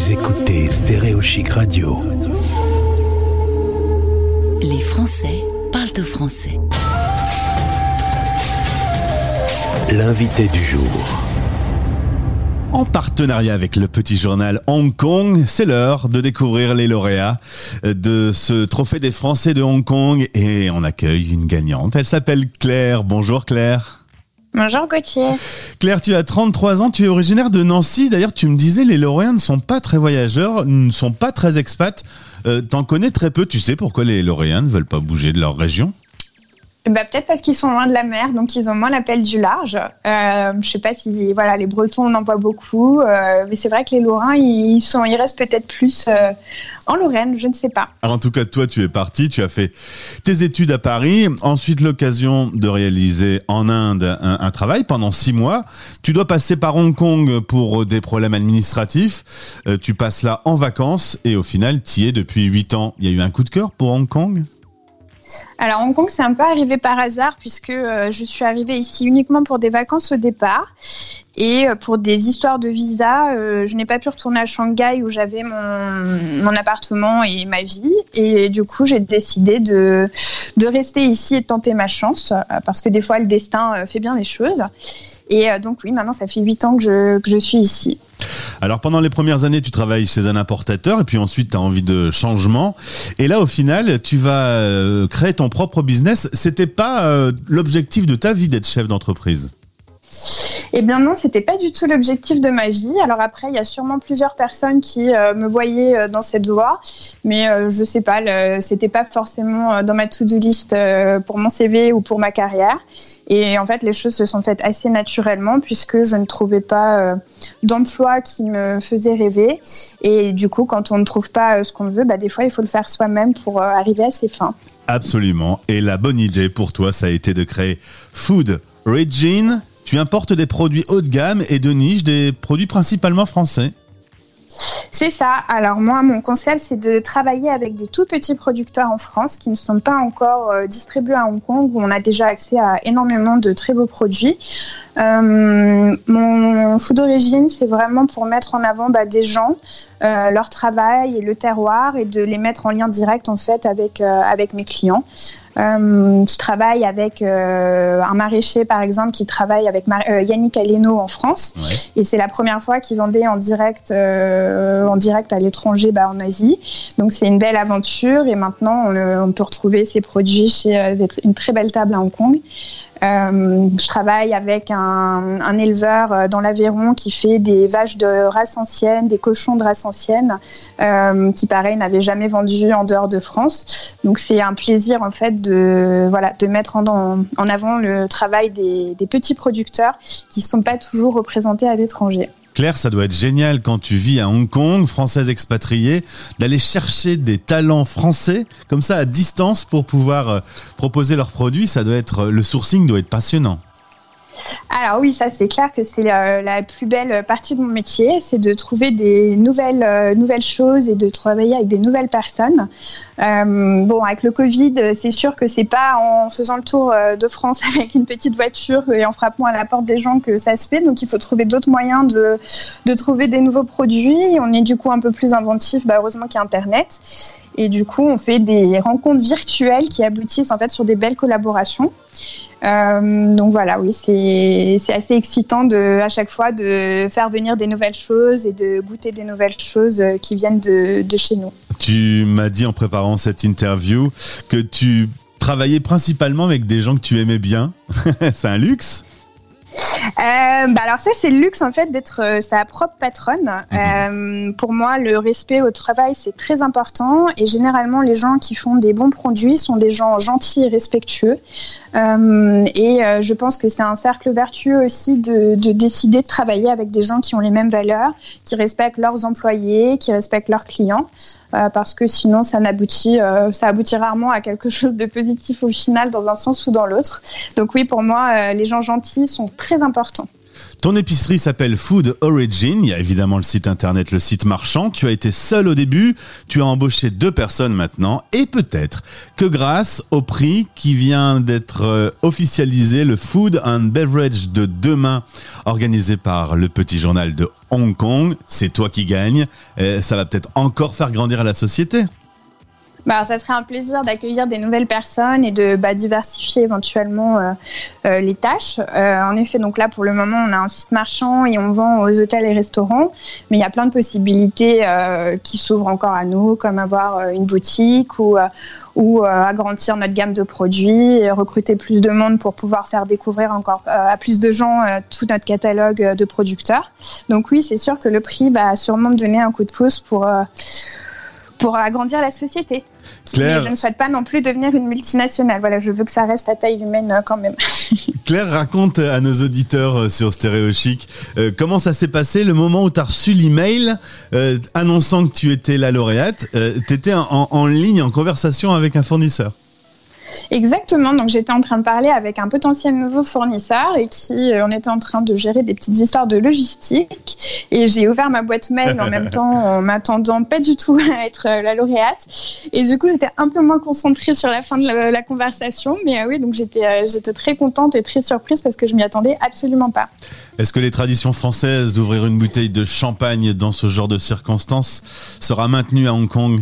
Vous écoutez Stéréo Chic Radio. Les Français parlent au français. L'invité du jour. En partenariat avec le petit journal Hong Kong, c'est l'heure de découvrir les lauréats de ce trophée des Français de Hong Kong et on accueille une gagnante. Elle s'appelle Claire. Bonjour Claire. Bonjour Gauthier. Claire, tu as 33 ans, tu es originaire de Nancy. D'ailleurs, tu me disais, les lauréats ne sont pas très voyageurs, ne sont pas très expats. Euh, T'en connais très peu. Tu sais pourquoi les lauréats ne veulent pas bouger de leur région? Bah, Peut-être parce qu'ils sont loin de la mer, donc ils ont moins l'appel du large. Euh, je sais pas si voilà, les Bretons on en voit beaucoup, euh, mais c'est vrai que les Lorrains, ils, sont, ils restent peut-être plus en Lorraine, je ne sais pas. Alors en tout cas, toi, tu es parti, tu as fait tes études à Paris, ensuite l'occasion de réaliser en Inde un, un, travail pendant six mois. Tu dois passer par Hong Kong pour des problèmes administratifs. Euh, tu passes là en vacances et au final, tu y es depuis huit ans. Il y a eu un coup de cœur pour Hong Kong? Alors Hong Kong, c'est un peu arrivé par hasard puisque euh, je suis arrivée ici uniquement pour des vacances au départ et euh, pour des histoires de visa, euh, je n'ai pas pu retourner à Shanghai où j'avais mon, appartement et ma vie et du coup j'ai décidé de, rester ici et de tenter ma chance parce que des fois le destin fait bien les choses. Et donc oui, maintenant ça fait huit ans que je, que je suis ici. Alors pendant les premières années, tu travailles chez un importateur et puis ensuite tu as envie de changement. Et là au final, tu vas euh, créer ton propre business. C'était pas euh, l'objectif de ta vie d'être chef d'entreprise? Eh bien non, c'était pas du tout l'objectif de ma vie. Alors après, il y a sûrement plusieurs personnes qui euh, me voyaient euh, dans cette voie, mais euh, je sais pas, c'était pas forcément dans ma to-do list pour mon CV ou pour ma carrière. Et en fait, les choses se sont faites assez naturellement puisque je ne trouvais pas d'emploi qui me faisait rêver. Et du coup, quand on ne trouve pas ce qu'on veut, bah, des fois, il faut le faire soi-même pour arriver à ses fins. Absolument. Et la bonne idée pour toi, ça a été de créer Food Regine tu importes des produits haut de gamme et de niche, des produits principalement français. C'est ça. Alors moi, mon concept, c'est de travailler avec des tout petits producteurs en France qui ne sont pas encore euh, distribués à Hong Kong, où on a déjà accès à énormément de très beaux produits. Euh, mon food d'origine, c'est vraiment pour mettre en avant bah, des gens, euh, leur travail et le terroir, et de les mettre en lien direct en fait avec avec mes clients. Je travaille avec un maraîcher, par exemple, qui travaille avec Mar Yannick Aleno en France. Ouais. Et c'est la première fois qu'il vendait en direct, en direct à l'étranger, bah, en Asie. Donc c'est une belle aventure. Et maintenant, on, peut retrouver ces produits chez euh, une très belle table à Hong Kong. Euh, je travaille avec un, éleveur euh, dans l'Aveyron qui fait des vaches de race ancienne, des cochons de race ancienne, qui pareil n'avait jamais vendu en dehors de France. Donc c'est un plaisir en fait de voilà de mettre en, avant le travail des petits producteurs qui ne sont pas toujours représentés à l'étranger. Claire, ça doit être génial quand tu vis à Hong Kong, française expatriée, d'aller chercher des talents français comme ça à distance pour pouvoir euh, proposer leurs produits. Ça être le sourcing doit être passionnant. Alors oui, ça c'est clair que c'est la, la, plus belle partie de mon métier, c'est de trouver des nouvelles, euh, nouvelles choses et de travailler avec des nouvelles personnes. Euh, bon, avec le Covid, c'est sûr que c'est pas en faisant le tour euh, de France avec une petite voiture et en frappant à la porte des gens que ça se fait. Donc il faut trouver d'autres moyens de, de trouver des nouveaux produits. On est du coup un peu plus inventif, bah, heureusement qu'il y a Internet. Et du coup, on fait des rencontres virtuelles qui aboutissent en fait sur des belles collaborations. Euh, donc voilà, oui, c'est assez excitant de, à chaque fois de faire venir des nouvelles choses et de goûter des nouvelles choses qui viennent de, de chez nous. Tu m'as dit en préparant cette interview que tu travaillais principalement avec des gens que tu aimais bien. c'est un luxe euh, bah alors ça c'est le luxe en fait d'être euh, sa propre patronne. Mmh. Euh, pour moi le respect au travail c'est très important et généralement les gens qui font des bons produits sont des gens gentils et respectueux. Et je pense que c'est un cercle vertueux aussi de, de, décider de travailler avec des gens qui ont les mêmes valeurs, qui respectent leurs employés, qui respectent leurs clients. Euh, parce que sinon ça n'aboutit, ça aboutit rarement à quelque chose de positif au final dans un sens ou dans l'autre. Donc oui, pour moi, les gens gentils sont très importants. Ton épicerie s'appelle Food Origin. Il y a évidemment le site internet, le site marchand. Tu as été seul au début. Tu as embauché deux personnes maintenant. Et peut-être que grâce au prix qui vient d'être euh, officialisé, le Food and Beverage de demain, organisé par le petit journal de Hong Kong, c'est toi qui gagnes. Euh, ça va peut-être encore faire grandir la société. Bah, ça serait un plaisir d'accueillir des nouvelles personnes et de bah, diversifier éventuellement euh, euh, les tâches. Euh, en effet, donc là, pour le moment, on a un site marchand et on vend aux hôtels et restaurants, mais il y a plein de possibilités qui s'ouvrent encore à nous, comme avoir une boutique ou, ou agrandir notre gamme de produits, et recruter plus de monde pour pouvoir faire découvrir encore à plus de gens tout notre catalogue de producteurs. Donc oui, c'est sûr que le prix va sûrement me donner un coup de pouce pour pour agrandir la société. Claire... Mais je ne souhaite pas non plus devenir une multinationale. Voilà, je veux que ça reste à taille humaine euh, quand même. Claire, raconte à nos auditeurs euh, sur Stéréo Chic euh, comment ça s'est passé le moment où tu as reçu l'email euh, annonçant que tu étais la lauréate. tu étais en, en ligne, en conversation avec un fournisseur. Exactement. Donc j'étais en train de parler avec un potentiel nouveau fournisseur et qui euh, on était en train de gérer des petites histoires de logistique. Et j'ai ouvert ma boîte mail en même temps en m'attendant pas du tout à être euh, la lauréate. Et du coup j'étais un peu moins concentrée sur la fin de la, conversation. Mais euh, oui, donc j'étais j'étais très contente et très surprise parce que je m'y attendais absolument pas. Est-ce que les traditions françaises d'ouvrir une bouteille de champagne dans ce genre de circonstances sera maintenue à Hong Kong?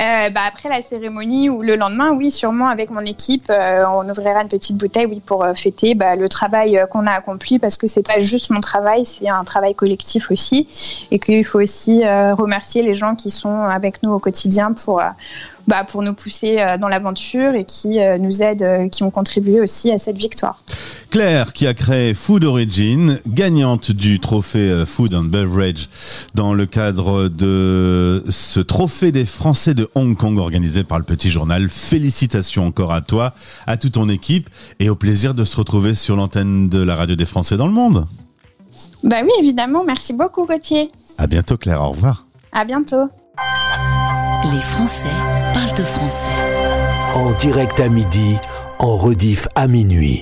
Euh, bah, après la cérémonie ou le lendemain, oui, sûrement avec mon équipe, euh, on ouvrira une petite bouteille, oui, pour euh, fêter bah, le travail qu'on a accompli, parce que c'est pas juste mon travail, c'est un travail collectif aussi, et qu'il faut aussi remercier les gens qui sont avec nous au quotidien pour bah, pour nous pousser dans l'aventure et qui nous aident, qui ont contribué aussi à cette victoire. Claire qui a créé Food Origin, gagnante du trophée euh, Food and Beverage dans le cadre de ce trophée des Français de Hong Kong organisé par le Petit Journal. Félicitations encore à toi, à toute ton équipe et au plaisir de se retrouver sur l'antenne de la radio des Français dans le monde. Bah oui, évidemment. Merci beaucoup, Gauthier. À bientôt, Claire. Au revoir. À bientôt. Les Français français. En direct à midi, en rediff à minuit.